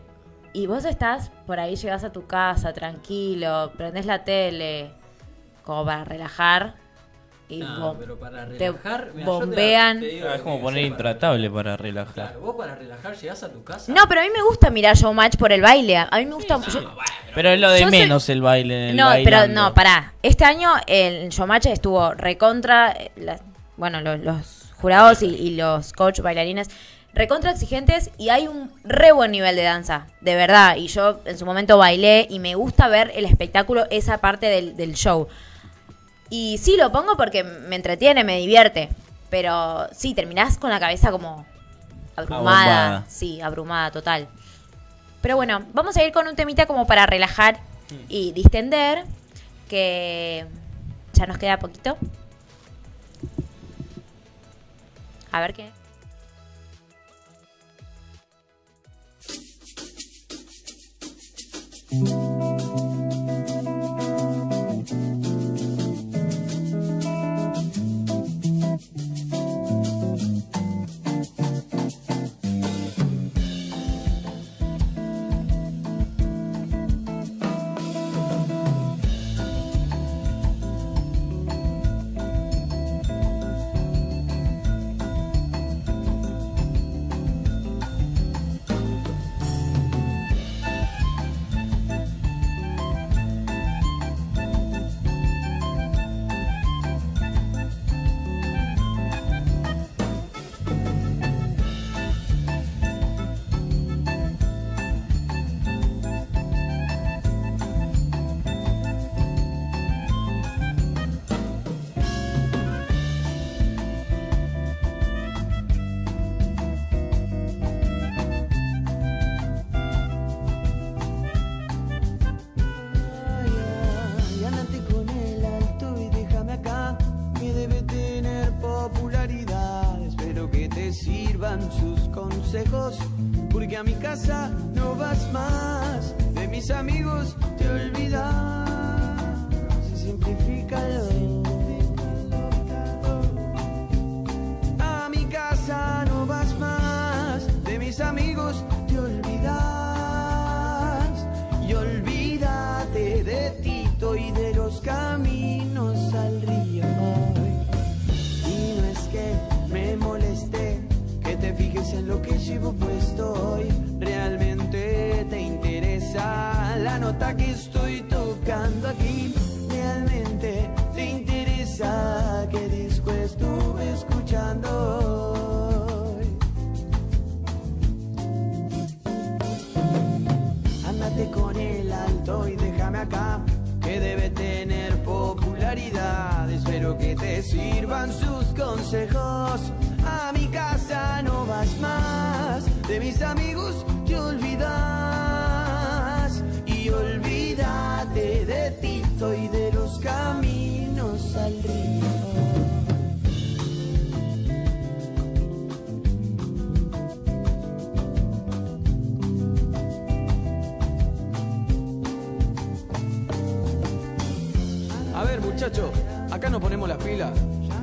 y vos estás por ahí, llegás a tu casa tranquilo, prendés la tele, como para relajar. Y No, pero para te relajar, mira, yo te- bombean. te digo Ah, es como poner intratable para relajar. Claro, vos para relajar llegás a tu casa. No, pero a mí me gusta mirar Showmatch por el baile. A mí me gusta. yo- Pero es lo de soy- menos el baile. el no, pero no, pará. Este año el Showmatch estuvo recontra. eh, las- bueno, los, los jurados y, y los coach bailarines recontra exigentes y hay un re buen nivel de danza, de verdad. Y yo en su momento bailé y me gusta ver el espectáculo, esa parte del, del show. Y sí lo pongo porque me entretiene, me divierte. Pero sí, terminás con la cabeza como abrumada. Abombada. Sí, abrumada total. Pero bueno, vamos a ir con un temita como para relajar y distender, que ya nos queda poquito. A ver qué. Casa muchachos, acá nos ponemos las pilas.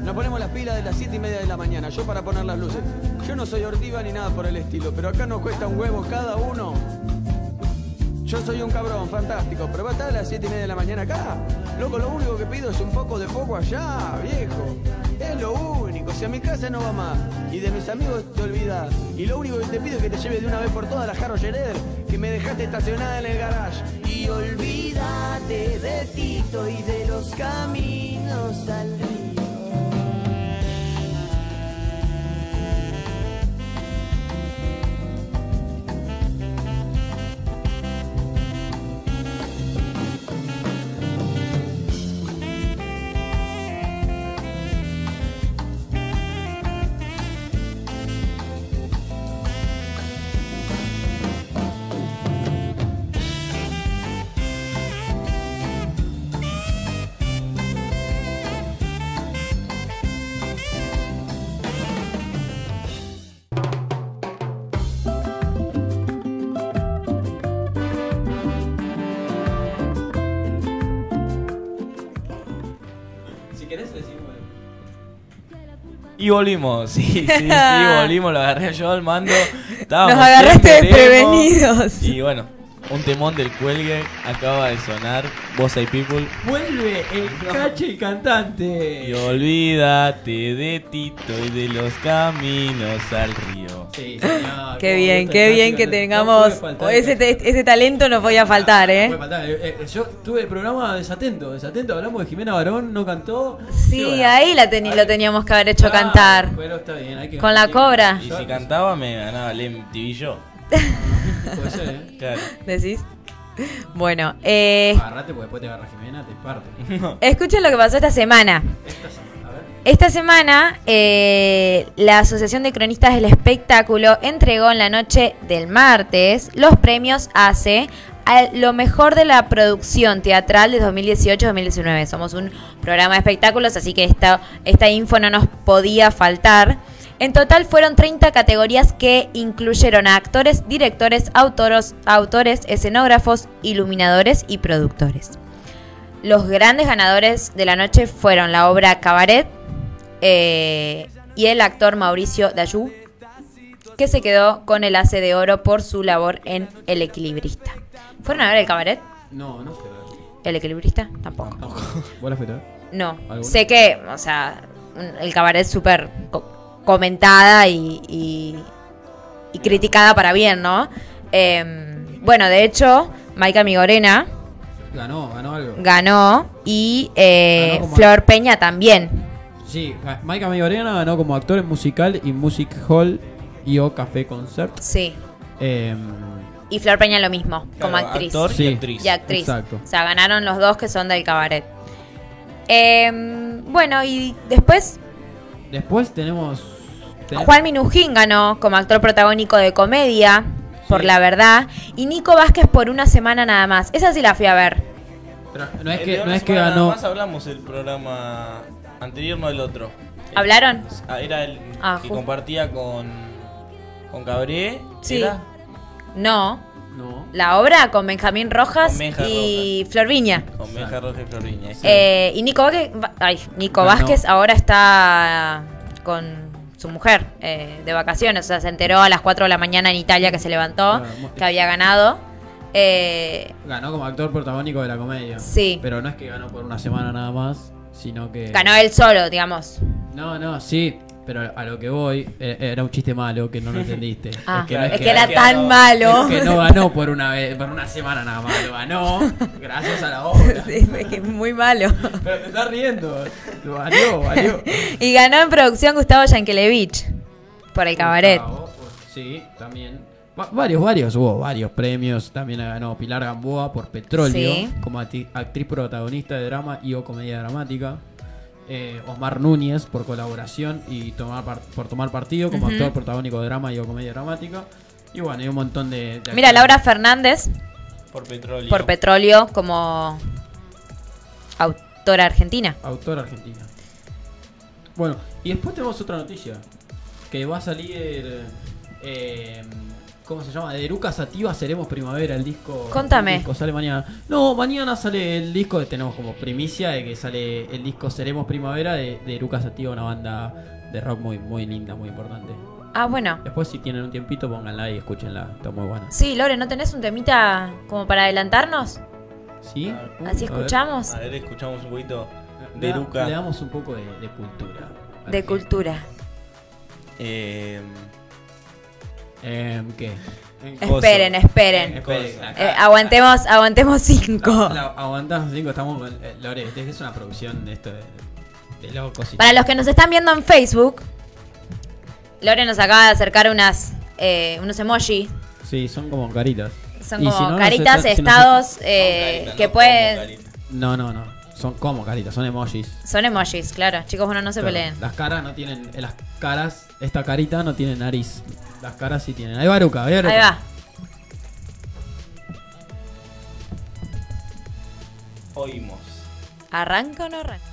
Nos ponemos las pilas de las 7 y media de la mañana, yo para poner las luces. Yo no soy ortiva ni nada por el estilo, pero acá nos cuesta un huevo cada uno. Yo soy un cabrón, fantástico, pero va a estar a las 7 y media de la mañana acá. Loco, lo único que pido es un poco de foco allá, viejo. Es lo único, si a mi casa no va más y de mis amigos te olvidas. Y lo único que te pido es que te lleves de una vez por todas la Jarro Gerer, que me dejaste estacionada en el garage. Olvídate de Tito y de los caminos al río. Y volvimos, sí, sí, sí, volvimos, lo agarré yo al mando. Estábamos Nos agarraste desprevenidos. Y bueno, un temón del cuelgue acaba de sonar, Boss y People. Vuelve el cache y cantante. Y olvídate de Tito y de los caminos al río. Sí, señor. Qué bien, qué bien que tengamos No faltar ese, talento no podía faltar, No ¿eh? puede faltar. Eh, eh, Yo tuve el programa desatento, desatento. Hablamos de Jimena Barón, no cantó. Sí, bueno, ahí la lo teníamos que haber hecho claro, cantar. Pero está bien, hay que Con la cobra. Y si cantaba me ganaba el MTV yo. Puede ser, ¿eh? Claro. ¿Decís? Bueno, eh, Agarrate porque después te agarra Jimena, te parte. escuchen lo que pasó esta semana. Esta semana, a ver. Esta semana, eh, la Asociación de Cronistas del Espectáculo entregó en la noche del martes los premios ACE a lo mejor de la producción teatral de 2018-2019. Somos un programa de espectáculos, así que esta, esta info no nos podía faltar. En total fueron 30 categorías que incluyeron a actores, directores, autoros, autores, escenógrafos, iluminadores y productores. Los grandes ganadores de la noche fueron la obra Cabaret eh, y el actor Mauricio Dayú, que se quedó con el Ace de Oro por su labor en El Equilibrista. ¿Fueron a ver el Cabaret? No, no fue a ver. ¿El Equilibrista? Tampoco. ¿Vos la? No. ¿Alguna? Sé que, o sea, el Cabaret súper comentada y, y- y criticada para bien, ¿no? Em, bueno, de hecho, Maika Migorena Ganó, ganó algo. ganó y eh, Ganó Flor Peña también. Sí, Maika Migorena ganó como actor en musical y Music Hall y o Café Concert. Sí. Eh, Y Flor Peña lo mismo, como actriz. Actor Sí. y actriz. Y actriz. Exacto. O sea, ganaron los dos que son del cabaret. Em, bueno, y después después tenemos... ten- Juan Minujín ganó como actor protagónico de comedia, por la verdad. Y Nico Vázquez por una semana nada más. Esa sí la fui a ver. pero no es que, no es que ganó... Nada más hablamos el programa anterior, no el otro. ¿Hablaron? Ah, Era el Ah, que compartía con, con Cabré. Sí. ¿era? No. No. La obra con Benjamín Rojas Con Benja y Flor Viña. Con Benja Roja y Floriña. sí. Eh, y Nico Vázquez, ay, Nico. Vázquez ahora está con su mujer eh, de vacaciones. O sea, se enteró a las 4 de la mañana en Italia que se levantó, Claro, que había ganado. Eh, Ganó como actor protagónico de la comedia. Sí. Pero no es que ganó por una semana nada más, sino que... ganó él solo, digamos. No, no, sí, pero a lo que voy, eh, era un chiste malo que no lo entendiste. Ah, es que no es es que, que, era tan ganó. malo. es que no ganó por una vez, por una semana nada más, lo ganó gracias a la obra. Sí, es que es muy malo. Pero te estás riendo, lo valió, valió. Y ganó en producción Gustavo Yankelevich por el cabaret. Gustavo, Sí, también. Va- varios, varios, hubo varios premios. También ganó Pilar Gamboa por Petróleo, Sí. como actriz protagonista de drama y o comedia dramática. Eh, Osmar Núñez por colaboración y tomar par- por tomar partido como actor protagónico de drama y o comedia dramática. Y bueno, hay un montón de... de Mira. Laura Fernández por petróleo. por Petróleo como autora argentina. Autor argentina. Bueno, y después tenemos otra noticia. Que va a salir. eh, ¿Cómo se llama? De Eruca Sativa Seremos Primavera, el disco. Contame. El disco sale mañana. No, mañana sale el disco. Tenemos como primicia de que sale el disco Seremos Primavera de, de Eruca Sativa, una banda de rock muy, muy linda, muy importante. Ah, bueno. Después, si tienen un tiempito, pónganla y escúchenla. Está muy buena. Sí, Lore, ¿no tenés un temita como para adelantarnos? ¿Sí? A ver. Así A ver. escuchamos. A ver, escuchamos un poquito Le de Eruca. Le damos un poco de, de cultura. De cultura. Eh, Eh, ¿Qué? Coso. Esperen, esperen. Esperen, acá- Eh, aguantemos, aguantemos cinco. La, la- aguantamos cinco, estamos con eh, Lore, este es una producción de esto de, de locos y- Para los que nos están viendo en Facebook, Lore nos acaba de acercar unas eh, unos emojis. Sí, son como caritas. Son Y como si no, no caritas, si no estados eh, Carita, que no pueden... No, no, no. Son como caritas, son emojis. Son emojis, claro. Chicos, bueno, no se Claro, peleen. Las caras no tienen. eh, Las caras, esta carita no tiene nariz. Las caras sí tienen. Ahí va Aruca, ahí va. Ahí va. Oímos. ¿Arranca o no arranca?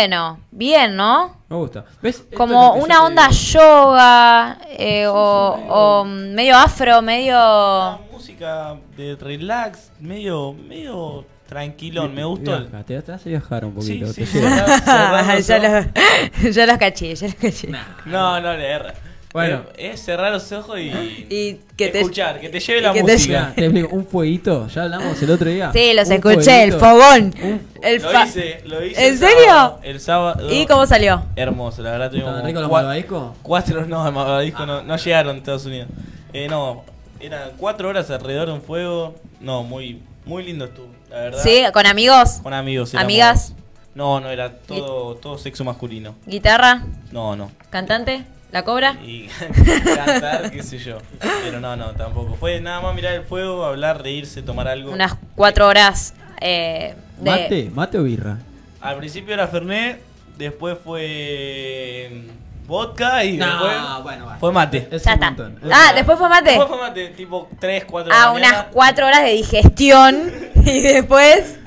Bueno, bien, ¿no? Me gusta. ¿Ves? Es Como una onda yoga eh, o, o medio afro, medio... Una música de relax, medio, medio tranquilón. Me gustó. Viaja, te, te hace viajar un poquito. sí, te ya, los, ya los caché, ya los caché. No, no le erra. Bueno. Es, es cerrar los ojos y, Y que te- escuchar, que te lleve la que música. Te explico, un fueguito, ya hablamos el otro día. Sí, los Un escuché, el fogón. Un- El Lo hice, lo hice. ¿En el serio? sábado, El sábado. ¿Y cómo salió? Hermoso, la verdad tuvimos ¿Estaban ricos los malvaviscos? Cuatro, no, de malvavisco no, no llegaron a Estados Unidos. Eh, no, eran cuatro horas alrededor de un fuego. No, muy, muy lindo estuvo, la verdad. Sí, con amigos, Con amigos. éramos- amigas, No, no, era todo, todo sexo masculino. guitarra, No, no. cantante, la cobra. Y cantar, qué sé yo. Pero no, no, tampoco. Fue nada más mirar el fuego, hablar, reírse, tomar algo. Unas cuatro horas eh, de... ¿Mate? ¿Mate o birra? Al principio era Fernet, después fue mm, vodka y No, después bueno, va. fue mate. Es Ya un está. montón. Es Ah, después fue mate. Después fue mate, tipo 3, 4 de Ah, unas cuatro horas de digestión y después...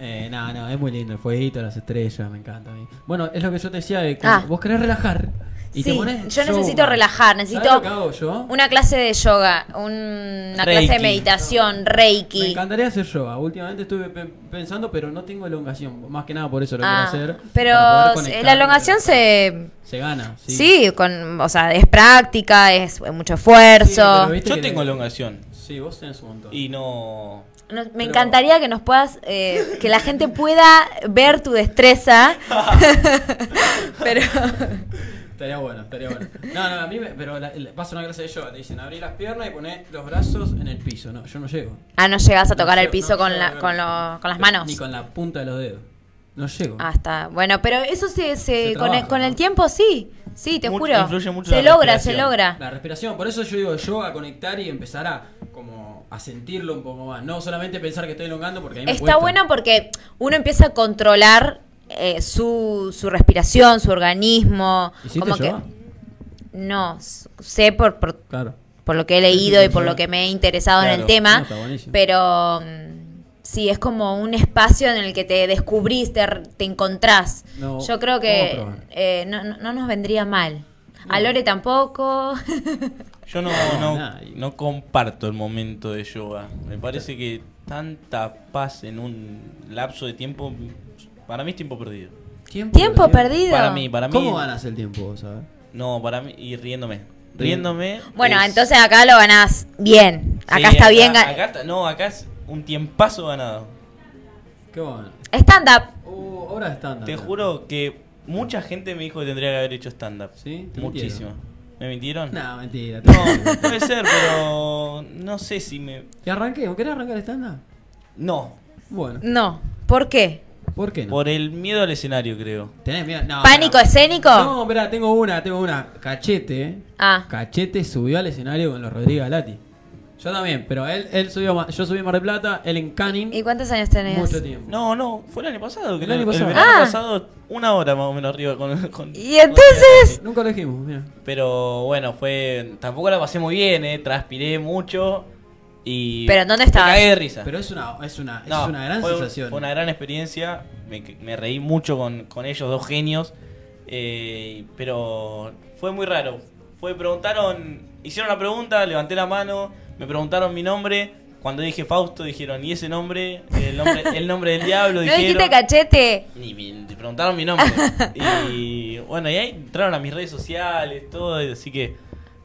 Eh, no, no, es muy lindo el fueguito, las estrellas, me encanta a mí. Bueno, es lo que yo te decía de cuando Ah. vos querés relajar y te Sí, pones yo necesito yoga. relajar, necesito ¿Sabés lo que hago yo? Una clase de yoga, un- una Reiki. clase de meditación, Me reiki. encantaría hacer yoga. Últimamente estuve pe- pensando, pero no tengo elongación. Más que nada por eso lo Ah, quiero hacer. pero conectar, la elongación se... Se gana, sí. Sí, con, o sea, es práctica, es mucho esfuerzo. Yo tengo elongación Sí, vos tenés un montón. y no... No, me Pero- encantaría que nos puedas, eh, que la gente pueda ver tu destreza. pero Estaría bueno, estaría bueno. No, no, a mí me, pero la, la- vas a una clase de yoga, te dicen abrí las piernas y poné los brazos en el piso. No, yo no llego. ah, no llegas a tocar No el llego, piso no con, llego, la, no. con, lo- con las manos. Ni con la punta de los dedos. No llego. Ah, está. Bueno, pero eso se, se, Se con, el, tiempo sí. Sí, te Mucho- juro. influye mucho se la logra, se respiración. logra. La respiración, por eso yo digo yoga, conectar y empezar a como a sentirlo un poco más. No solamente pensar que estoy elongando porque a mí me Está cuesta. bueno porque uno empieza a controlar eh, su, su respiración, su organismo. ¿Hiciste como yoga? que no sé por, por, Claro. por lo que he leído y por lo que me he interesado en el tema, No, está buenísimo. pero mm, sí es como un espacio en el que te descubrís, te, encontrás. No, Yo creo que eh, no, no- no nos vendría mal. A Lore tampoco. Yo no, No, no, nadie. no comparto el momento de yoga. Me parece que tanta paz en un lapso de tiempo, para mí es tiempo perdido. Tiempo perdido. Para mí, para mí. ¿Cómo ganas el tiempo, vos sabés? No, para mí, y riéndome. Riéndome. Bueno, es- entonces acá lo ganás bien. Acá Sí, está bien. ga- Acá está- no, acá es un tiempazo ganado. Qué bueno. Stand up. Uh, hora de estándar. Te juro que mucha gente me dijo que tendría que haber hecho stand-up. ¿Sí? ¿Te Muchísimo. ¿Me mintieron? No, mentira. No, puede ser, pero no sé si me. ¿Que arranqué? ¿Querés arrancar estándar? No, Bueno, No. ¿Por qué? ¿Por qué no? por el miedo al escenario, creo. ¿Tenés miedo? No, ¿Pánico escénico? No, espera, tengo una, tengo una. Cachete. Ah. Cachete subió al escenario con los Rodríguez Galati. Yo también, pero él, él subió, a Ma- yo subí a Mar del Plata, él en Canning. ¿Y cuántos años tenés? Mucho tiempo. No, no, fue el año pasado. Que El año pasado. verano Ah. pasado, una hora más o menos arriba con. con- ¿Y entonces? Nunca lo dijimos, mira. Pero bueno, fue. Tampoco la pasé muy bien, eh. Transpiré mucho. Y. ¿Pero en dónde me estabas? cagué de risa. Pero es una, es una, No, es una gran fue, sensación. Fue una gran experiencia. Me, me reí mucho con, con ellos, dos genios. eh, pero fue muy raro. Fue, preguntaron, hicieron la pregunta, levanté la mano, me preguntaron mi nombre. Cuando dije Fausto, dijeron, ¿y ese nombre? El nombre, el nombre del diablo, ¿No dijeron. dijiste cachete? Ni me preguntaron mi nombre. y bueno, y ahí entraron a mis redes sociales, todo, así que.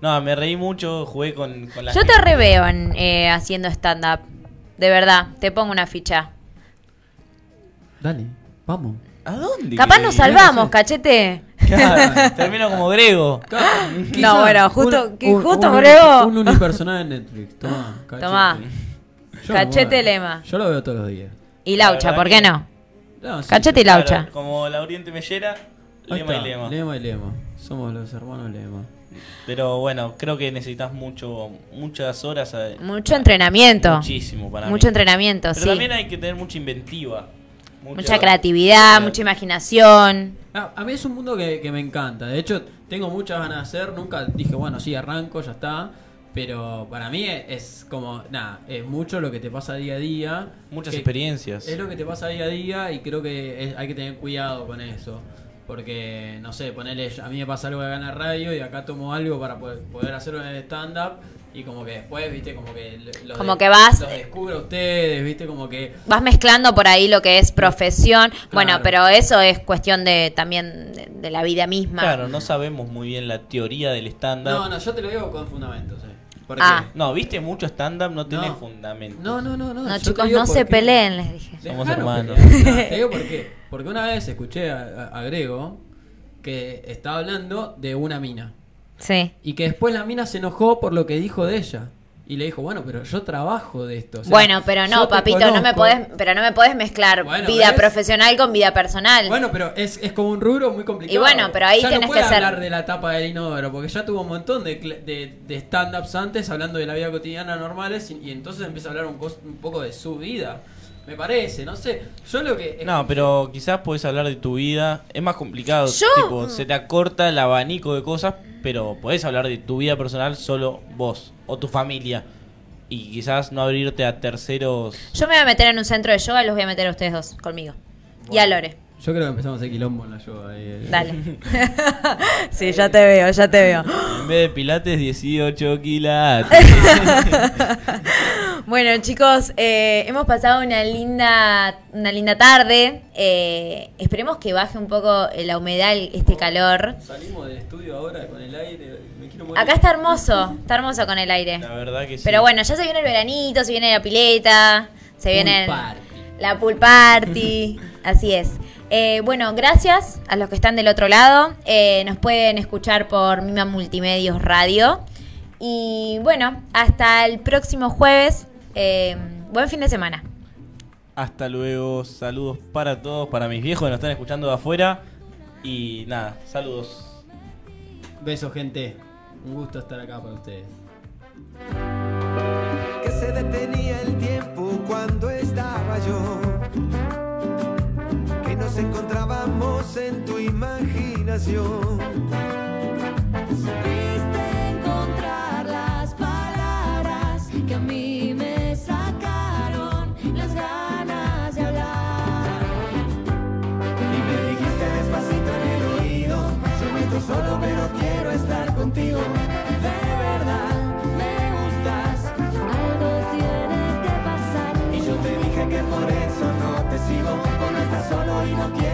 No, me reí mucho, jugué con, con la Yo te reveo en, eh, haciendo stand-up. De verdad, te pongo una ficha. Dale, vamos. ¿A dónde? Capaz nos salvamos, cachete. Claro, termino como Grego. No, bueno, justo- justo, un, Grego. Un unipersonal en Netflix. Tomá, cachete. Tomá. Yo Cachete muero. lema. Yo lo veo todos los días. Y La Laucha, ¿por qué que- no? No, sí, Cachete y. Laucha. Claro, como la Oriente Mellera, Lema y Lema. Lema y Lema. Somos los hermanos Lema. Pero bueno, creo que necesitas mucho, muchas horas. a- Mucho entrenamiento. Muchísimo para Mucho mí. entrenamiento, Pero sí. también hay que tener mucha inventiva. Mucha creatividad, mucha imaginación. Ah, a mí es un mundo que, que me encanta. De hecho, tengo muchas ganas de hacer. Nunca dije, bueno, sí, arranco, ya está. Pero para mí es, es como, nada, es mucho lo que te pasa día a día. Muchas experiencias. Es lo que te pasa día a día y creo que es- hay que tener cuidado con eso. Porque, no sé, ponerle, a mí me pasa algo acá en la radio y acá tomo algo para poder, poder hacerlo en el stand-up y como que después, viste, como que los Como que vas- los descubro a ustedes, viste, como que Vas mezclando por ahí lo que es profesión. Bueno, pero eso es cuestión de también de, de la vida misma. Claro, no sabemos muy bien la teoría del stand-up. No, no, yo te lo digo con fundamentos, eh. Ah. No, viste mucho stand-up, no tenés No. fundamento. No, no, no, no. No, chicos, no se qué. peleen, les dije. Somos Dejaros hermanos. Te digo por qué. Porque una vez escuché a, a- a Grego que estaba hablando de una mina. Sí. Y que después la mina se enojó por lo que dijo de ella. Y le dijo, bueno, pero yo trabajo de esto. o sea, bueno, pero no, papito, no me podés, pero no me podés mezclar Bueno, vida ¿ves? profesional con vida personal. Bueno, pero es, es como un rubro muy complicado. Y bueno, pero ahí ya tenés no puede que ser- hablar de la tapa del inodoro, porque ya tuvo un montón de, de, de stand-ups antes hablando de la vida cotidiana normales y, y entonces empieza a hablar un, cos- un poco de su vida. Me parece, no sé. Yo lo que... No, pero quizás podés hablar de tu vida. Es más complicado. Yo- Tipo, se te acorta el abanico de cosas, pero podés hablar de tu vida personal solo vos o tu familia. Y quizás no abrirte a terceros. Yo me voy a meter en un centro de yoga y los voy a meter a ustedes dos conmigo. Y a Lore. Yo creo que empezamos a hacer quilombo en la yoga. ahí, eh. Dale. sí, ya te veo, ya te veo. En vez de pilates, 18 quilates. Bueno, chicos, eh, hemos pasado una linda, una linda tarde. Eh, esperemos que baje un poco la humedad, este calor. Salimos del estudio ahora con el aire. Me quiero morir. Acá está hermoso, está hermoso con el aire. La verdad que sí. Pero bueno, ya se viene el veranito, se viene la pileta, se Pool viene el- la pool party, así es. Eh, bueno, gracias a los que están del otro lado. Eh, nos pueden escuchar por Mima Multimedios Radio. Y bueno, hasta el próximo jueves. Eh, buen fin de semana. Hasta luego. Saludos para todos, para mis viejos que nos están escuchando de afuera. Y nada, saludos. Besos, gente. Un gusto estar acá para ustedes. que se detenía el tiempo cuando estaba yo. Que nos encontrábamos en tu imaginación. Solo, pero quiero estar contigo. De verdad, Me gustas, algo tiene que pasar. Y yo te dije que por eso no te sigo. No estar solo y no quiero